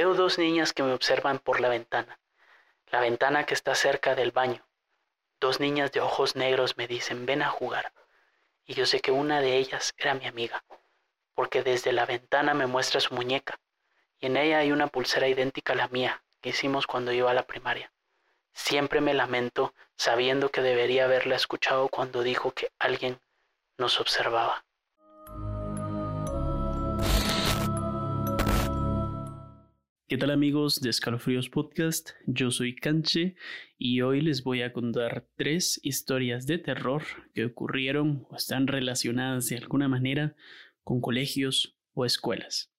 Veo dos niñas que me observan por la ventana, la ventana que está cerca del baño. Dos niñas de ojos negros me dicen, ven a jugar. Y yo sé que una de ellas era mi amiga, porque desde la ventana me muestra su muñeca, y en ella hay una pulsera idéntica a la mía que hicimos cuando iba a la primaria. Siempre me lamento sabiendo que debería haberla escuchado cuando dijo que alguien nos observaba. ¿Qué tal amigos de Escalofríos Podcast? Yo soy Canche y hoy les voy a contar tres historias de terror que ocurrieron o están relacionadas de alguna manera con colegios o escuelas.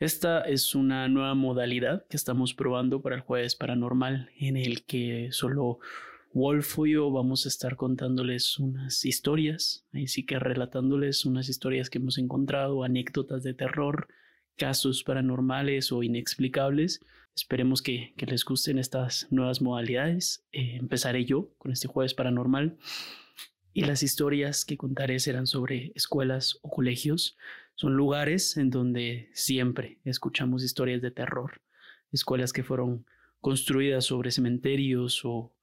Esta es una nueva modalidad que estamos probando para el jueves paranormal en el que solo Wolf y yo vamos a estar contándoles unas historias, ahí sí que relatándoles unas historias que hemos encontrado, anécdotas de terror, casos paranormales o inexplicables. Esperemos que, les gusten estas nuevas modalidades. Eh, empezaré yo con este jueves paranormal y las historias que contaré serán sobre escuelas o colegios son lugares en donde siempre escuchamos historias de terror, escuelas que fueron construidas sobre cementerios o,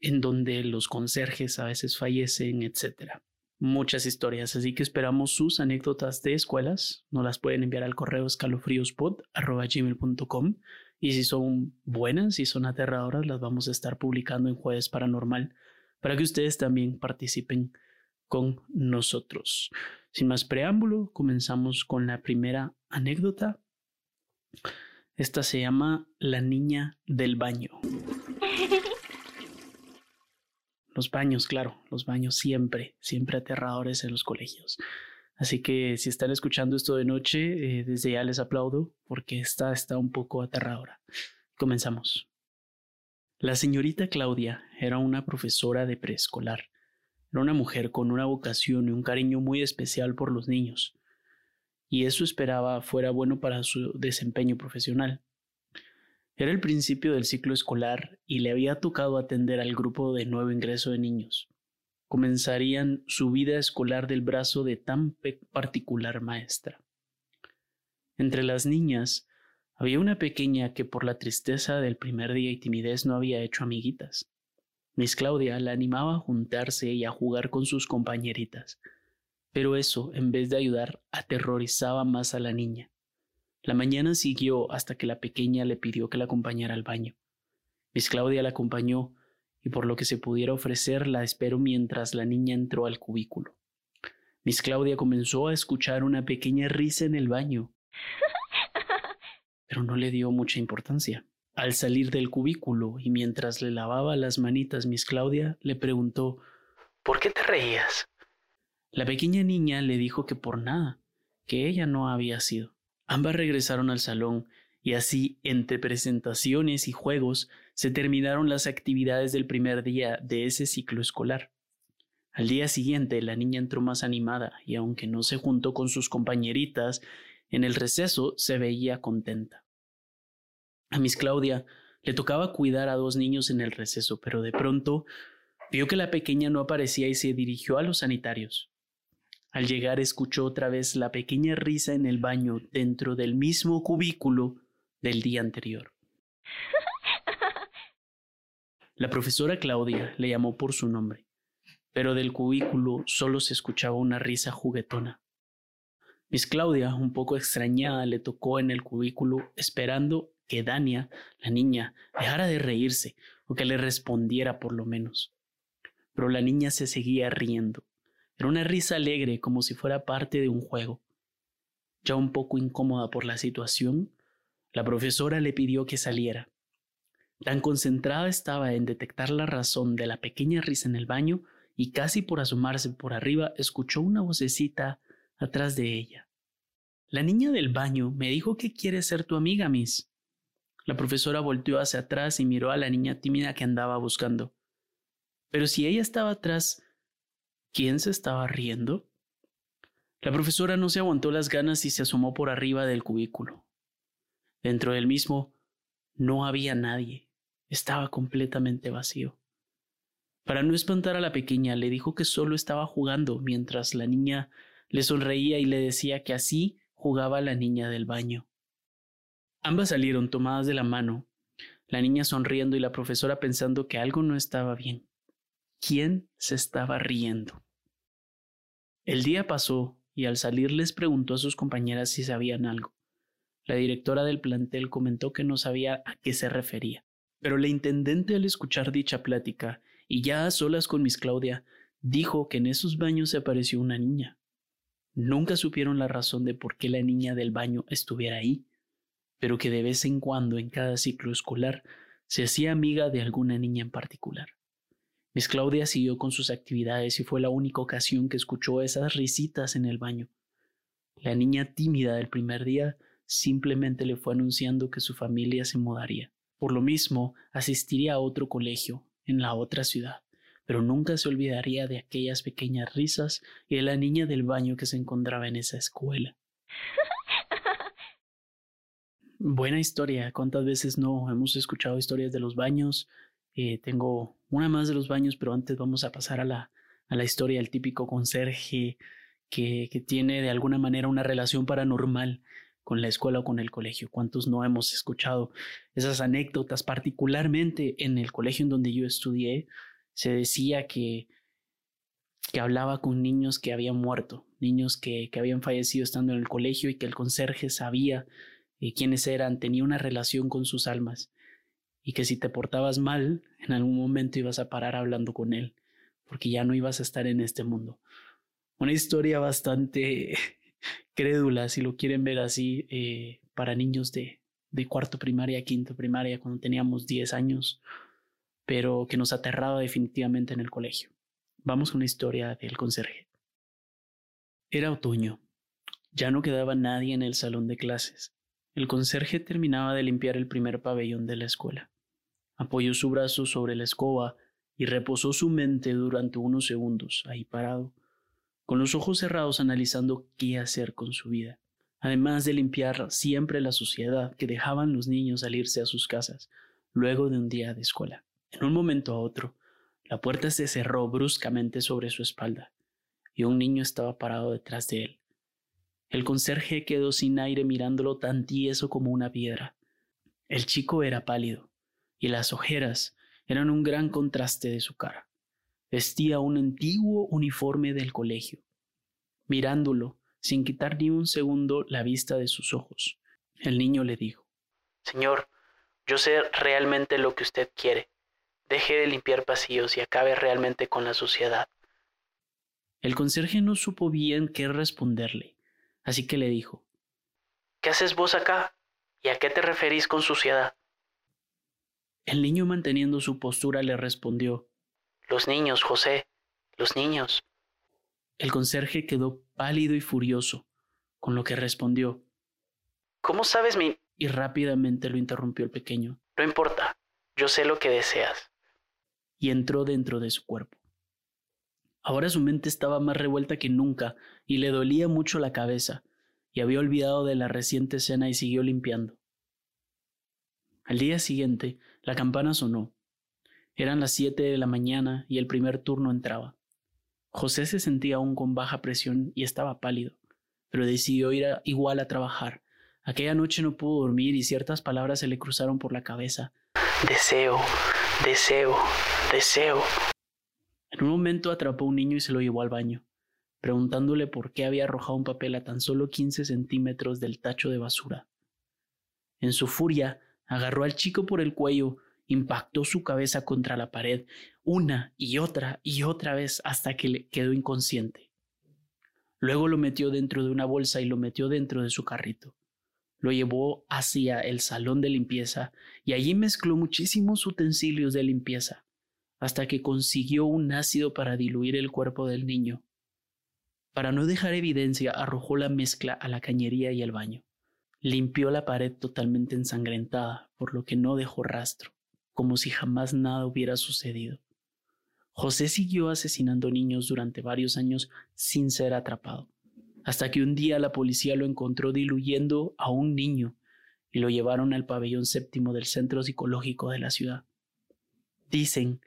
en donde los conserjes a veces fallecen, etc. Muchas historias, así que esperamos sus anécdotas de escuelas. Nos las pueden enviar al correo escalofríospod.com y si son buenas, y son aterradoras, las vamos a estar publicando en Jueves Paranormal para que ustedes también participen con nosotros. Sin más preámbulo, comenzamos con la primera anécdota. Esta se llama La niña del baño. Los baños, claro, los baños siempre, siempre aterradores en los colegios. Así que si están escuchando esto de noche, eh, desde ya les aplaudo porque esta está un poco aterradora. Comenzamos. La señorita Claudia era una profesora de preescolar era una mujer con una vocación y un cariño muy especial por los niños, y eso esperaba fuera bueno para su desempeño profesional. Era el principio del ciclo escolar y le había tocado atender al grupo de nuevo ingreso de niños. Comenzarían su vida escolar del brazo de tan particular maestra. Entre las niñas había una pequeña que por la tristeza del primer día y timidez no había hecho amiguitas. Miss Claudia la animaba a juntarse y a jugar con sus compañeritas, pero eso, en vez de ayudar, aterrorizaba más a la niña. La mañana siguió hasta que la pequeña le pidió que la acompañara al baño. Miss Claudia la acompañó y por lo que se pudiera ofrecer la esperó mientras la niña entró al cubículo. Miss Claudia comenzó a escuchar una pequeña risa en el baño, pero no le dio mucha importancia. Al salir del cubículo y mientras le lavaba las manitas Miss Claudia, le preguntó ¿Por qué te reías? La pequeña niña le dijo que por nada, que ella no había sido. Ambas regresaron al salón y así, entre presentaciones y juegos, se terminaron las actividades del primer día de ese ciclo escolar. Al día siguiente la niña entró más animada y aunque no se juntó con sus compañeritas, en el receso se veía contenta. A Miss Claudia le tocaba cuidar a dos niños en el receso, pero de pronto vio que la pequeña no aparecía y se dirigió a los sanitarios. Al llegar escuchó otra vez la pequeña risa en el baño dentro del mismo cubículo del día anterior. La profesora Claudia le llamó por su nombre, pero del cubículo solo se escuchaba una risa juguetona. Miss Claudia, un poco extrañada, le tocó en el cubículo esperando que Dania, la niña, dejara de reírse o que le respondiera por lo menos. Pero la niña se seguía riendo. Era una risa alegre como si fuera parte de un juego. Ya un poco incómoda por la situación, la profesora le pidió que saliera. Tan concentrada estaba en detectar la razón de la pequeña risa en el baño y casi por asomarse por arriba escuchó una vocecita atrás de ella. La niña del baño me dijo que quiere ser tu amiga, Miss. La profesora volteó hacia atrás y miró a la niña tímida que andaba buscando. Pero si ella estaba atrás, ¿quién se estaba riendo? La profesora no se aguantó las ganas y se asomó por arriba del cubículo. Dentro del mismo no había nadie. Estaba completamente vacío. Para no espantar a la pequeña, le dijo que solo estaba jugando mientras la niña le sonreía y le decía que así jugaba la niña del baño. Ambas salieron tomadas de la mano, la niña sonriendo y la profesora pensando que algo no estaba bien. ¿Quién se estaba riendo? El día pasó y al salir les preguntó a sus compañeras si sabían algo. La directora del plantel comentó que no sabía a qué se refería. Pero la intendente al escuchar dicha plática, y ya a solas con Miss Claudia, dijo que en esos baños se apareció una niña. Nunca supieron la razón de por qué la niña del baño estuviera ahí, pero que de vez en cuando en cada ciclo escolar se hacía amiga de alguna niña en particular. Miss Claudia siguió con sus actividades y fue la única ocasión que escuchó esas risitas en el baño. La niña tímida del primer día simplemente le fue anunciando que su familia se mudaría. Por lo mismo, asistiría a otro colegio, en la otra ciudad, pero nunca se olvidaría de aquellas pequeñas risas y de la niña del baño que se encontraba en esa escuela. Buena historia. ¿Cuántas veces no hemos escuchado historias de los baños? Eh, tengo una más de los baños, pero antes vamos a pasar a la, a la historia del típico conserje que, que tiene de alguna manera una relación paranormal con la escuela o con el colegio. ¿Cuántos no hemos escuchado esas anécdotas? Particularmente en el colegio en donde yo estudié, se decía que, que hablaba con niños que habían muerto, niños que, que habían fallecido estando en el colegio y que el conserje sabía eh, quiénes eran, tenía una relación con sus almas y que si te portabas mal, en algún momento ibas a parar hablando con él, porque ya no ibas a estar en este mundo. Una historia bastante crédula, si lo quieren ver así, eh, para niños de, de cuarto primaria, quinto primaria, cuando teníamos 10 años, pero que nos aterraba definitivamente en el colegio. Vamos con la historia del conserje. Era otoño. Ya no quedaba nadie en el salón de clases. El conserje terminaba de limpiar el primer pabellón de la escuela. Apoyó su brazo sobre la escoba y reposó su mente durante unos segundos, ahí parado, con los ojos cerrados analizando qué hacer con su vida, además de limpiar siempre la suciedad que dejaban los niños al irse a sus casas luego de un día de escuela. En un momento a otro, la puerta se cerró bruscamente sobre su espalda y un niño estaba parado detrás de él. El conserje quedó sin aire mirándolo tan tieso como una piedra. El chico era pálido, y las ojeras eran un gran contraste de su cara. Vestía un antiguo uniforme del colegio. Mirándolo, sin quitar ni un segundo la vista de sus ojos, el niño le dijo Señor, yo sé realmente lo que usted quiere. Deje de limpiar pasillos y acabe realmente con la suciedad. El conserje no supo bien qué responderle Así que le dijo, ¿Qué haces vos acá? ¿Y a qué te referís con suciedad? El niño manteniendo su postura le respondió, Los niños, José, los niños. El conserje quedó pálido y furioso, con lo que respondió, ¿Cómo sabes mi... y rápidamente lo interrumpió el pequeño. No importa, yo sé lo que deseas. Y entró dentro de su cuerpo. Ahora su mente estaba más revuelta que nunca y le dolía mucho la cabeza, y había olvidado de la reciente escena y siguió limpiando. Al día siguiente, la campana sonó. Eran las siete de la mañana y el primer turno entraba. José se sentía aún con baja presión y estaba pálido, pero decidió ir igual a trabajar. Aquella noche no pudo dormir y ciertas palabras se le cruzaron por la cabeza. Deseo, deseo, deseo. En un momento atrapó a un niño y se lo llevó al baño, preguntándole por qué había arrojado un papel a tan solo 15 centímetros del tacho de basura. En su furia, agarró al chico por el cuello, impactó su cabeza contra la pared una y otra y otra vez hasta que le quedó inconsciente. Luego lo metió dentro de una bolsa y lo metió dentro de su carrito. Lo llevó hacia el salón de limpieza y allí mezcló muchísimos utensilios de limpieza hasta que consiguió un ácido para diluir el cuerpo del niño. Para no dejar evidencia, arrojó la mezcla a la cañería y al baño. Limpió la pared totalmente ensangrentada, por lo que no dejó rastro, como si jamás nada hubiera sucedido. José siguió asesinando niños durante varios años sin ser atrapado, hasta que un día la policía lo encontró diluyendo a un niño y lo llevaron al pabellón séptimo del centro psicológico de la ciudad. Dicen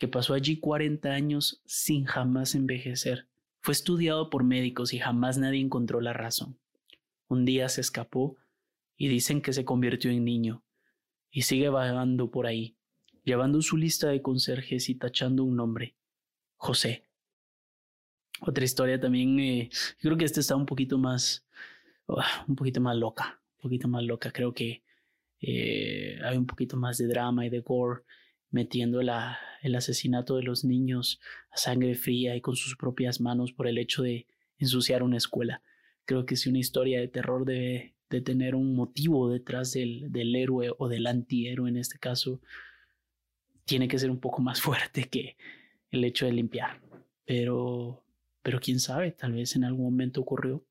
que pasó allí 40 años sin jamás envejecer. Fue estudiado por médicos y jamás nadie encontró la razón. Un día se escapó y dicen que se convirtió en niño y sigue vagando por ahí, llevando su lista de conserjes y tachando un nombre, José. Otra historia también, eh, creo que esta está un poquito más, ah, un poquito más loca, un poquito más loca. Creo que eh, hay un poquito más de drama y de gore metiendo la, el asesinato de los niños a sangre fría y con sus propias manos por el hecho de ensuciar una escuela. Creo que si una historia de terror debe de tener un motivo detrás del, del héroe o del antihéroe en este caso, tiene que ser un poco más fuerte que el hecho de limpiar. Pero, pero quién sabe, tal vez en algún momento ocurrió.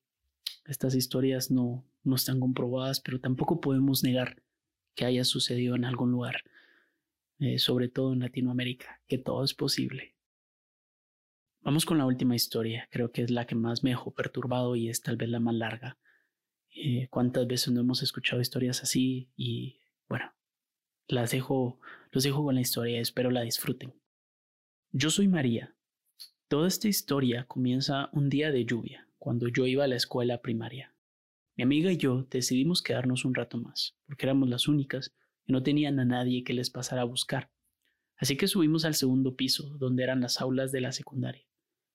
Estas historias no, no están comprobadas, pero tampoco podemos negar que haya sucedido en algún lugar, eh, sobre todo en Latinoamérica, que todo es posible. Vamos con la última historia, creo que es la que más me dejó perturbado y es tal vez la más larga. Eh, ¿Cuántas veces no hemos escuchado historias así? Y bueno, las dejo, los dejo con la historia espero la disfruten. Yo soy María, Toda esta historia comienza un día de lluvia, cuando yo iba a la escuela primaria. Mi amiga y yo decidimos quedarnos un rato más, porque éramos las únicas no tenían a nadie que les pasara a buscar. Así que subimos al segundo piso, donde eran las aulas de la secundaria.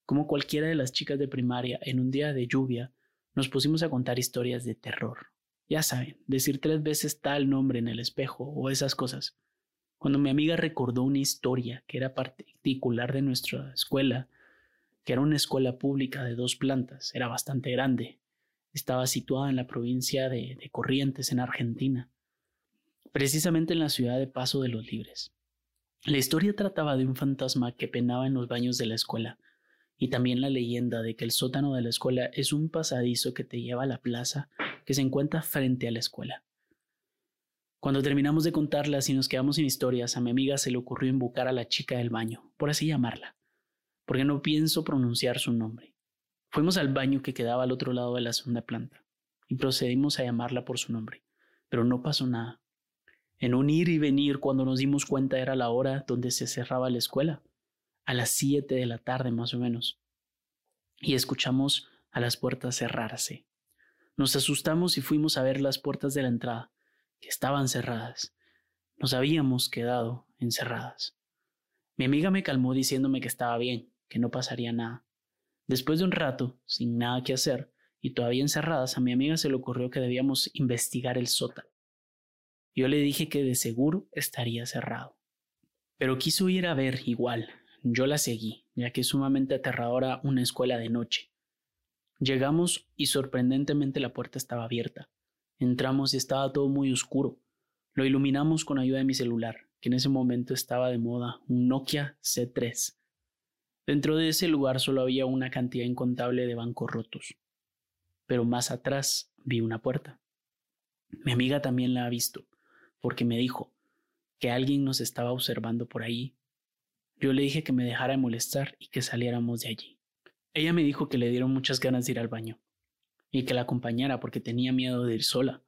Como cualquiera de las chicas de primaria, en un día de lluvia, nos pusimos a contar historias de terror. Ya saben, decir tres veces tal nombre en el espejo o esas cosas. Cuando mi amiga recordó una historia que era particular de nuestra escuela, que era una escuela pública de dos plantas, era bastante grande. Estaba situada en la provincia de, de Corrientes, en Argentina, precisamente en la ciudad de Paso de los Libres. La historia trataba de un fantasma que penaba en los baños de la escuela, y también la leyenda de que el sótano de la escuela es un pasadizo que te lleva a la plaza que se encuentra frente a la escuela. Cuando terminamos de contarlas y nos quedamos sin historias, a mi amiga se le ocurrió invocar a la chica del baño, por así llamarla porque no pienso pronunciar su nombre. Fuimos al baño que quedaba al otro lado de la segunda planta y procedimos a llamarla por su nombre, pero no pasó nada. En un ir y venir, cuando nos dimos cuenta era la hora donde se cerraba la escuela, a las siete de la tarde más o menos, y escuchamos a las puertas cerrarse. Nos asustamos y fuimos a ver las puertas de la entrada, que estaban cerradas. Nos habíamos quedado encerradas. Mi amiga me calmó diciéndome que estaba bien, que no pasaría nada. Después de un rato, sin nada que hacer, y todavía encerradas, a mi amiga se le ocurrió que debíamos investigar el sótano. Yo le dije que de seguro estaría cerrado. Pero quiso ir a ver igual. Yo la seguí, ya que es sumamente aterradora una escuela de noche. Llegamos y sorprendentemente la puerta estaba abierta. Entramos y estaba todo muy oscuro. Lo iluminamos con ayuda de mi celular, que en ese momento estaba de moda, un Nokia C3. Dentro de ese lugar solo había una cantidad incontable de bancos rotos. Pero más atrás vi una puerta. Mi amiga también la ha visto, porque me dijo que alguien nos estaba observando por ahí. Yo le dije que me dejara de molestar y que saliéramos de allí. Ella me dijo que le dieron muchas ganas de ir al baño y que la acompañara porque tenía miedo de ir sola.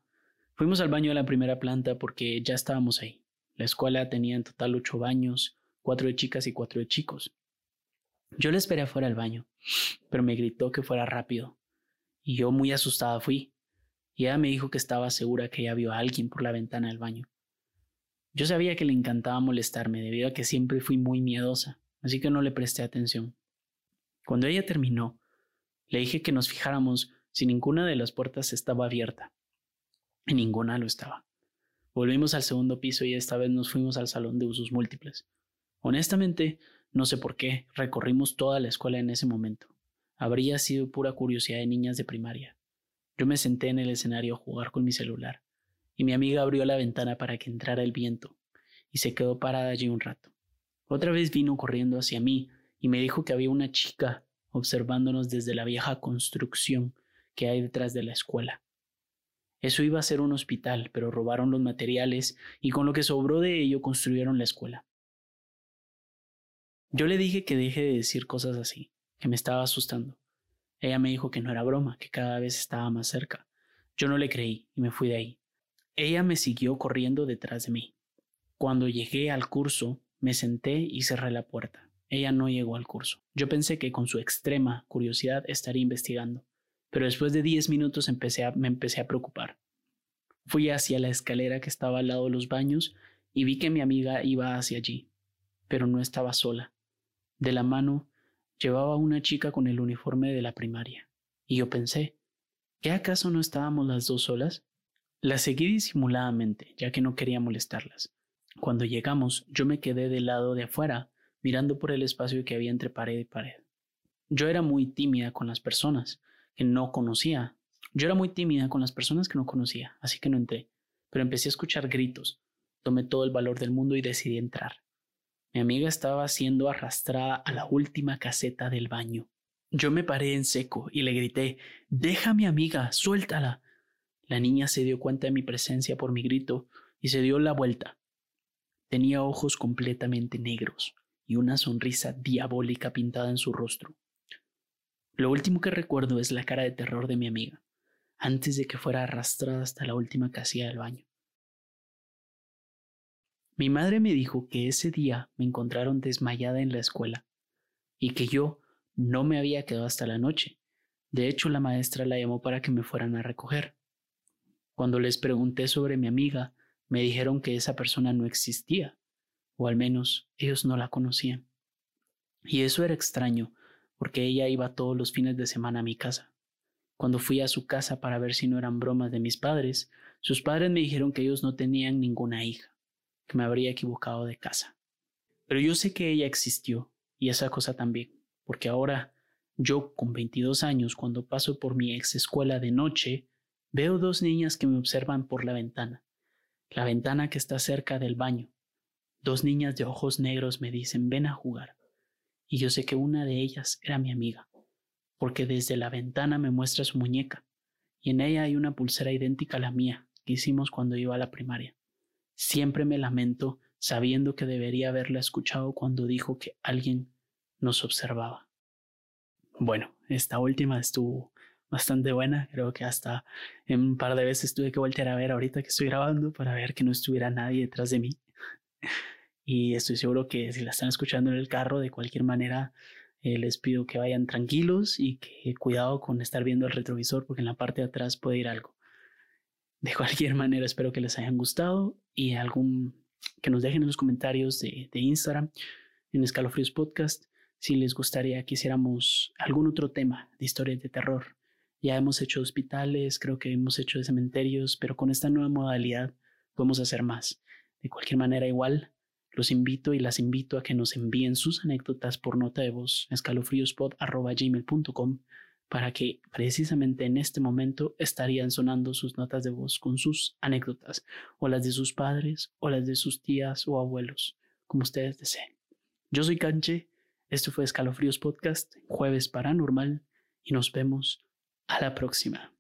Fuimos al baño de la primera planta porque ya estábamos ahí. La escuela tenía en total ocho baños, cuatro de chicas y cuatro de chicos. Yo le esperé afuera del baño, pero me gritó que fuera rápido, y yo muy asustada fui, y ella me dijo que estaba segura que ella vio a alguien por la ventana del baño. Yo sabía que le encantaba molestarme debido a que siempre fui muy miedosa, así que no le presté atención. Cuando ella terminó, le dije que nos fijáramos si ninguna de las puertas estaba abierta, y ninguna lo estaba. Volvimos al segundo piso y esta vez nos fuimos al salón de usos múltiples. Honestamente, no sé por qué, recorrimos toda la escuela en ese momento. Habría sido pura curiosidad de niñas de primaria. Yo me senté en el escenario a jugar con mi celular, y mi amiga abrió la ventana para que entrara el viento, y se quedó parada allí un rato. Otra vez vino corriendo hacia mí y me dijo que había una chica observándonos desde la vieja construcción que hay detrás de la escuela. Eso iba a ser un hospital, pero robaron los materiales y con lo que sobró de ello construyeron la escuela. Yo le dije que deje de decir cosas así, que me estaba asustando. Ella me dijo que no era broma, que cada vez estaba más cerca. Yo no le creí y me fui de ahí. Ella me siguió corriendo detrás de mí. Cuando llegué al curso, me senté y cerré la puerta. Ella no llegó al curso. Yo pensé que con su extrema curiosidad estaría investigando, pero después de diez minutos me empecé a preocupar. Fui hacia la escalera que estaba al lado de los baños y vi que mi amiga iba hacia allí, pero no estaba sola. De la mano llevaba una chica con el uniforme de la primaria, y yo pensé, ¿qué acaso no estábamos las dos solas? La seguí disimuladamente, ya que no quería molestarlas. Cuando llegamos, yo me quedé del lado de afuera, mirando por el espacio que había entre pared y pared. Yo era muy tímida con las personas que no conocía. Yo era muy tímida con las personas que no conocía, así que no entré. Pero empecé a escuchar gritos. Tomé todo el valor del mundo y decidí entrar. Mi amiga estaba siendo arrastrada a la última caseta del baño. Yo me paré en seco y le grité Deja a mi amiga, suéltala. La niña se dio cuenta de mi presencia por mi grito y se dio la vuelta. Tenía ojos completamente negros y una sonrisa diabólica pintada en su rostro. Lo último que recuerdo es la cara de terror de mi amiga, antes de que fuera arrastrada hasta la última casilla del baño. Mi madre me dijo que ese día me encontraron desmayada en la escuela y que yo no me había quedado hasta la noche. De hecho, la maestra la llamó para que me fueran a recoger. Cuando les pregunté sobre mi amiga, me dijeron que esa persona no existía, o al menos ellos no la conocían. Y eso era extraño, porque ella iba todos los fines de semana a mi casa. Cuando fui a su casa para ver si no eran bromas de mis padres, sus padres me dijeron que ellos no tenían ninguna hija, que me habría equivocado de casa. Pero yo sé que ella existió, y esa cosa también, porque ahora yo, con 22 años, cuando paso por mi ex escuela de noche, Veo dos niñas que me observan por la ventana, la ventana que está cerca del baño. Dos niñas de ojos negros me dicen ven a jugar. Y yo sé que una de ellas era mi amiga, porque desde la ventana me muestra su muñeca, y en ella hay una pulsera idéntica a la mía que hicimos cuando iba a la primaria. Siempre me lamento sabiendo que debería haberla escuchado cuando dijo que alguien nos observaba. Bueno, esta última estuvo bastante buena. Creo que hasta un par de veces tuve que voltear a ver ahorita que estoy grabando para ver que no estuviera nadie detrás de mí. Y estoy seguro que si la están escuchando en el carro, de cualquier manera, eh, les pido que vayan tranquilos y que cuidado con estar viendo el retrovisor porque en la parte de atrás puede ir algo. De cualquier manera, espero que les hayan gustado y algún que nos dejen en los comentarios de, Instagram en Escalofríos Podcast si les gustaría que hiciéramos algún otro tema de historias de terror ya hemos hecho hospitales, creo que hemos hecho cementerios, pero con esta nueva modalidad podemos hacer más. De cualquier manera, igual, los invito y las invito a que nos envíen sus anécdotas por nota de voz a escalofríospod.gmail.com para que precisamente en este momento estarían sonando sus notas de voz con sus anécdotas, o las de sus padres, o las de sus tías o abuelos, como ustedes deseen. Yo soy Canche, esto fue Escalofríos Podcast, jueves paranormal, y nos vemos a la próxima.